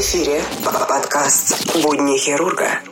Эфире подкаст «Будни хирурга».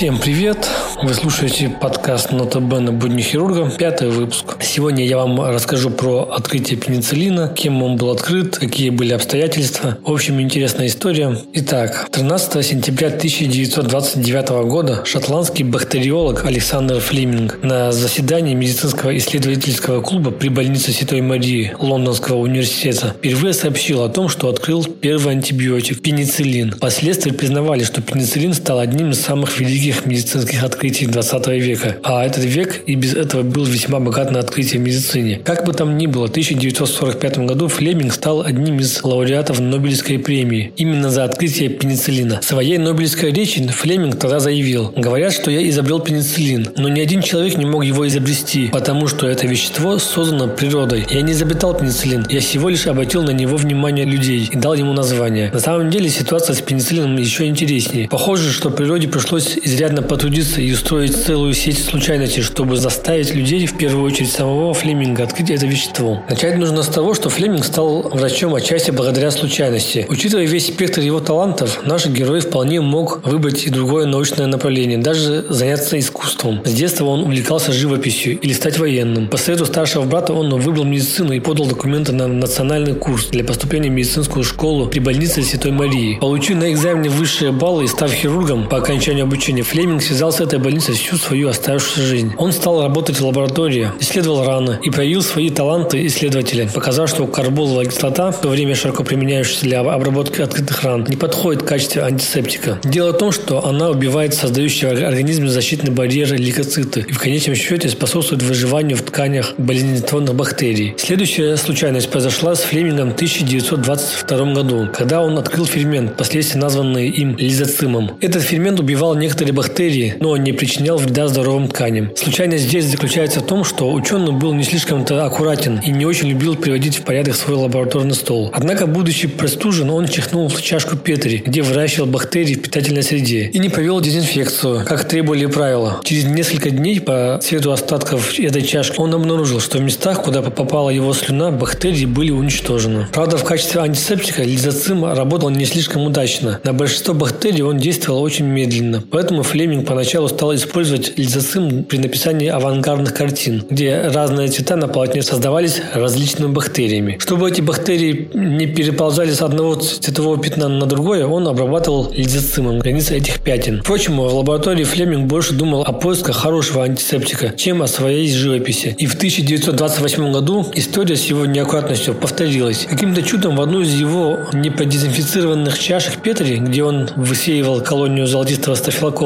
Всем привет! Вы слушаете подкаст «Нота Бена. Будни хирурга», пятый выпуск. Сегодня я вам расскажу про открытие пенициллина, кем он был открыт, какие были обстоятельства. В общем, интересная история. Итак, 13 сентября 1929 года шотландский бактериолог Александр Флеминг на заседании медицинского исследовательского клуба при больнице Святой Марии Лондонского университета впервые сообщил о том, что открыл первый антибиотик – пенициллин. Впоследствии признавали, что пенициллин стал одним из самых великих великих медицинских открытий 20 века. А этот век и без этого был весьма богат на открытия в медицине. Как бы там ни было, в 1945 году Флеминг стал одним из лауреатов Нобелевской премии именно за открытие пенициллина. В своей Нобелевской речи Флеминг тогда заявил, говорят, что я изобрел пенициллин, но ни один человек не мог его изобрести, потому что это вещество создано природой. Я не изобретал пенициллин, я всего лишь обратил на него внимание людей и дал ему название. На самом деле ситуация с пенициллином еще интереснее. Похоже, что природе пришлось изрядно изрядно потрудиться и устроить целую сеть случайностей, чтобы заставить людей, в первую очередь самого Флеминга, открыть это вещество. Начать нужно с того, что Флеминг стал врачом отчасти благодаря случайности. Учитывая весь спектр его талантов, наш герой вполне мог выбрать и другое научное направление, даже заняться искусством. С детства он увлекался живописью или стать военным. По совету старшего брата он выбрал медицину и подал документы на национальный курс для поступления в медицинскую школу при больнице Святой Марии. Получив на экзамене высшие баллы и став хирургом по окончанию обучения Флеминг связал с этой больницей всю свою оставшуюся жизнь. Он стал работать в лаборатории, исследовал раны и проявил свои таланты исследователя, показав, что карболовая кислота, в то время широко применяющаяся для обработки открытых ран, не подходит в качестве антисептика. Дело в том, что она убивает создающие организм защитный барьер лейкоциты и в конечном счете способствует выживанию в тканях болезнетворных бактерий. Следующая случайность произошла с Флемингом в 1922 году, когда он открыл фермент, впоследствии названный им лизоцимом. Этот фермент убивал некоторые бактерии, но не причинял вреда здоровым тканям. Случайность здесь заключается в том, что ученый был не слишком-то аккуратен и не очень любил приводить в порядок свой лабораторный стол. Однако, будучи простужен, он чихнул в чашку Петри, где выращивал бактерии в питательной среде, и не провел дезинфекцию, как требовали правила. Через несколько дней по цвету остатков этой чашки он обнаружил, что в местах, куда попала его слюна, бактерии были уничтожены. Правда, в качестве антисептика лизоцим работал не слишком удачно. На большинство бактерий он действовал очень медленно, поэтому Флеминг поначалу стал использовать лизоцим при написании авангардных картин, где разные цвета на полотне создавались различными бактериями. Чтобы эти бактерии не переползали с одного цветового пятна на другое, он обрабатывал лизоцимом границы этих пятен. Впрочем, в лаборатории Флеминг больше думал о поисках хорошего антисептика, чем о своей живописи. И в 1928 году история с его неаккуратностью повторилась. Каким-то чудом в одну из его неподезинфицированных чашек Петри, где он высеивал колонию золотистого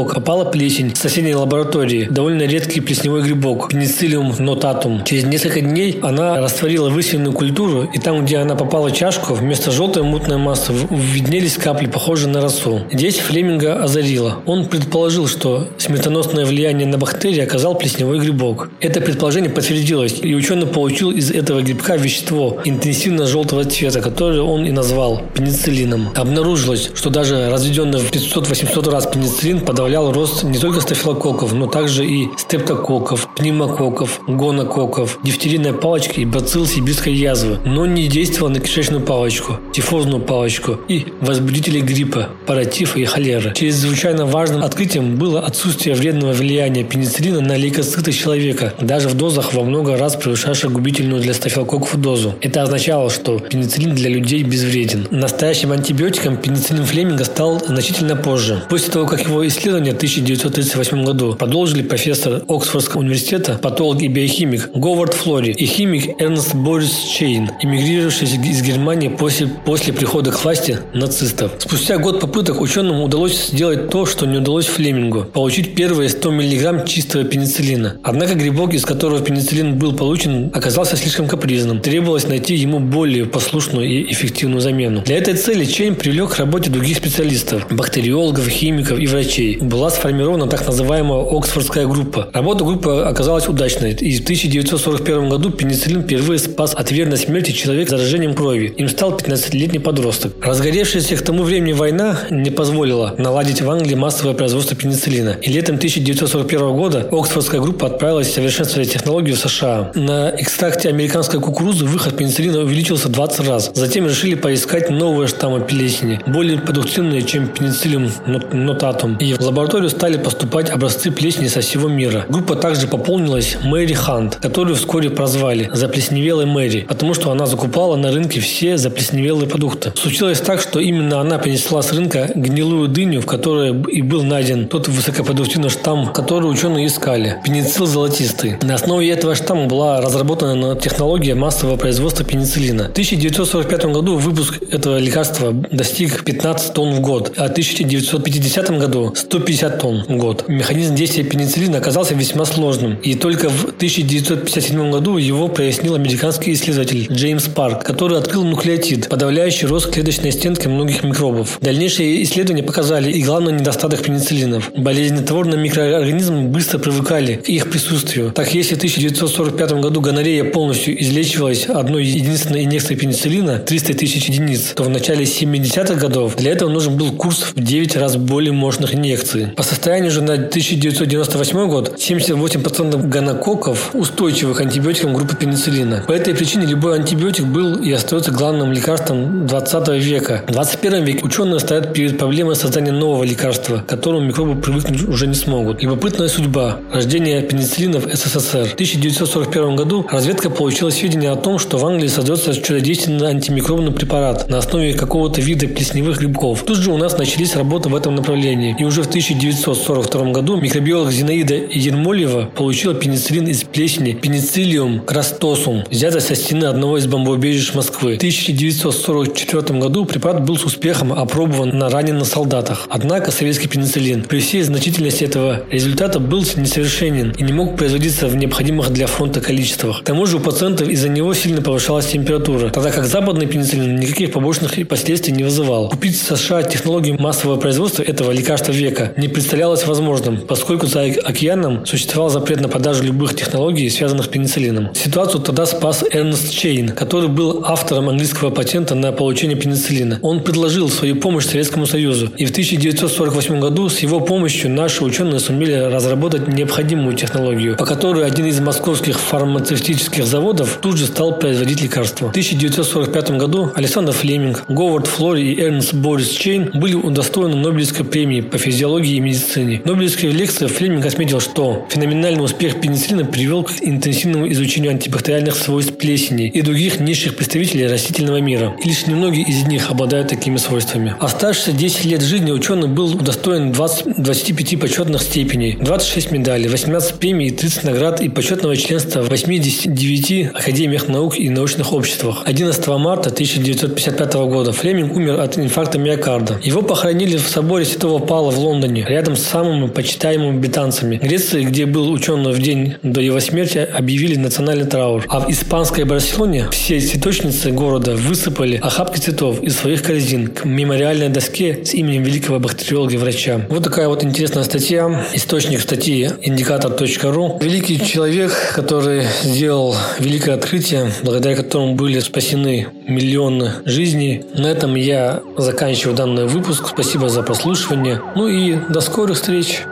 стафилокока, попала плесень в соседней лаборатории, довольно редкий плесневой грибок, пенициллиум нотатум. Через несколько дней она растворила высеянную культуру, и там, где она попала в чашку, вместо желтой мутной массы виднелись капли, похожие на росу. Здесь Флеминга озарило. Он предположил, что смертоносное влияние на бактерии оказал плесневой грибок. Это предположение подтвердилось, и ученый получил из этого грибка вещество интенсивно желтого цвета, которое он и назвал пенициллином. Обнаружилось, что даже разведенный в 500-800 раз пенициллин подавлял позволял рост не только стафилококков, но также и стептококков, пневмококков, гонококков, дифтерийной палочки и бацилл сибирской язвы, но не действовал на кишечную палочку, тифозную палочку и возбудители гриппа, паратифа и холеры. Чрезвычайно важным открытием было отсутствие вредного влияния пенициллина на лейкоциты человека, даже в дозах во много раз превышавших губительную для стафилококков дозу. Это означало, что пенициллин для людей безвреден. Настоящим антибиотиком пенициллин Флеминга стал значительно позже. После того, как его исследования 1938 году продолжили профессор Оксфордского университета, патолог и биохимик Говард Флори и химик Эрнст Борис Чейн, эмигрировавший из Германии после, после прихода к власти нацистов. Спустя год попыток ученым удалось сделать то, что не удалось Флемингу – получить первые 100 мг чистого пенициллина. Однако грибок, из которого пенициллин был получен, оказался слишком капризным. Требовалось найти ему более послушную и эффективную замену. Для этой цели Чейн привлек к работе других специалистов – бактериологов, химиков и врачей. Была сформирована так называемая Оксфордская группа. Работа группы оказалась удачной, и в 1941 году пенициллин впервые спас от верной смерти человека заражением крови. Им стал 15-летний подросток. Разгоревшаяся к тому времени война не позволила наладить в Англии массовое производство пенициллина. И летом 1941 года Оксфордская группа отправилась совершенствовать технологию в США. На экстракте американской кукурузы выход пенициллина увеличился 20 раз. Затем решили поискать новые штаммы плесени, более продуктивные, чем пенициллин нотатум. И в лабораторию стали поступать образцы плесени со всего мира. Группа также пополнилась Мэри Хант, которую вскоре прозвали «Заплесневелой Мэри», потому что она закупала на рынке все заплесневелые продукты. Случилось так, что именно она принесла с рынка гнилую дыню, в которой и был найден тот высокопродуктивный штамм, который ученые искали – пеницилл золотистый. На основе этого штамма была разработана технология массового производства пенициллина. В 1945 году выпуск этого лекарства достиг 15 тонн в год, а в 1950 году 150 тонн в год. Механизм действия пенициллина оказался весьма сложным, и только в 1957 году его прояснил американский исследователь Джеймс Парк, который открыл нуклеотид, подавляющий рост клеточной стенки многих микробов. Дальнейшие исследования показали и главный недостаток пенициллинов. Болезнетворные микроорганизмы быстро привыкали к их присутствию. Так, если в 1945 году гонорея полностью излечивалась одной единственной инъекцией пенициллина 300 тысяч единиц, то в начале 70-х годов для этого нужен был курс в 9 раз более мощных инъекций. По состоянию же на 1998 год 78% гонококков устойчивых к антибиотикам группы пенициллина. По этой причине любой антибиотик был и остается главным лекарством 20 века. В 21 веке ученые стоят перед проблемой создания нового лекарства, к которому микробы привыкнуть уже не смогут. Любопытная судьба. Рождение пенициллина в СССР. В 1941 году разведка получила сведения о том, что в Англии создается чудодейственный антимикробный препарат на основе какого-то вида плесневых грибков. Тут же у нас начались работы в этом направлении. И уже в 1942 году микробиолог Зинаида Ермолева получила пенициллин из плесени пенициллиум крастосум, взятый со стены одного из бомбоубежищ Москвы. В 1944 году препарат был с успехом опробован на раненых солдатах. Однако советский пенициллин при всей значительности этого результата был несовершенен и не мог производиться в необходимых для фронта количествах. К тому же у пациентов из-за него сильно повышалась температура, тогда как западный пенициллин никаких побочных последствий не вызывал. Купить в США технологию массового производства этого лекарства века не представлялось возможным, поскольку за океаном существовал запрет на продажу любых технологий, связанных с пенициллином. Ситуацию тогда спас Эрнест Чейн, который был автором английского патента на получение пенициллина. Он предложил свою помощь Советскому Союзу, и в 1948 году с его помощью наши ученые сумели разработать необходимую технологию, по которой один из московских фармацевтических заводов тут же стал производить лекарства. В 1945 году Александр Флеминг, Говард Флори и Эрнст Борис Чейн были удостоены Нобелевской премии по физиологии и медицине. В Нобелевской лекции Флеминг отметил, что феноменальный успех пенициллина привел к интенсивному изучению антибактериальных свойств плесени и других низших представителей растительного мира. И лишь немногие из них обладают такими свойствами. Оставшиеся 10 лет жизни ученый был удостоен 20, 25 почетных степеней, 26 медалей, 18 премий, 30 наград и почетного членства в 89 академиях наук и научных обществах. 11 марта 1955 года Флеминг умер от инфаркта миокарда. Его похоронили в соборе Святого Павла в Лондоне, рядом с самыми почитаемыми британцами. В Греции, где был ученый в день до его смерти, объявили национальный траур. А в испанской Барселоне все цветочницы города высыпали охапки цветов из своих корзин к мемориальной доске с именем великого бактериолога и врача. Вот такая вот интересная статья. Источник статьи индикатор.ру. Великий человек, который сделал великое открытие, благодаря которому были спасены миллионы жизней. На этом я заканчиваю данный выпуск. Спасибо за прослушивание. Ну и до скорых встреч.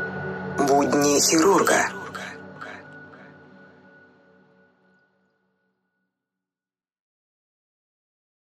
Будни хирурга.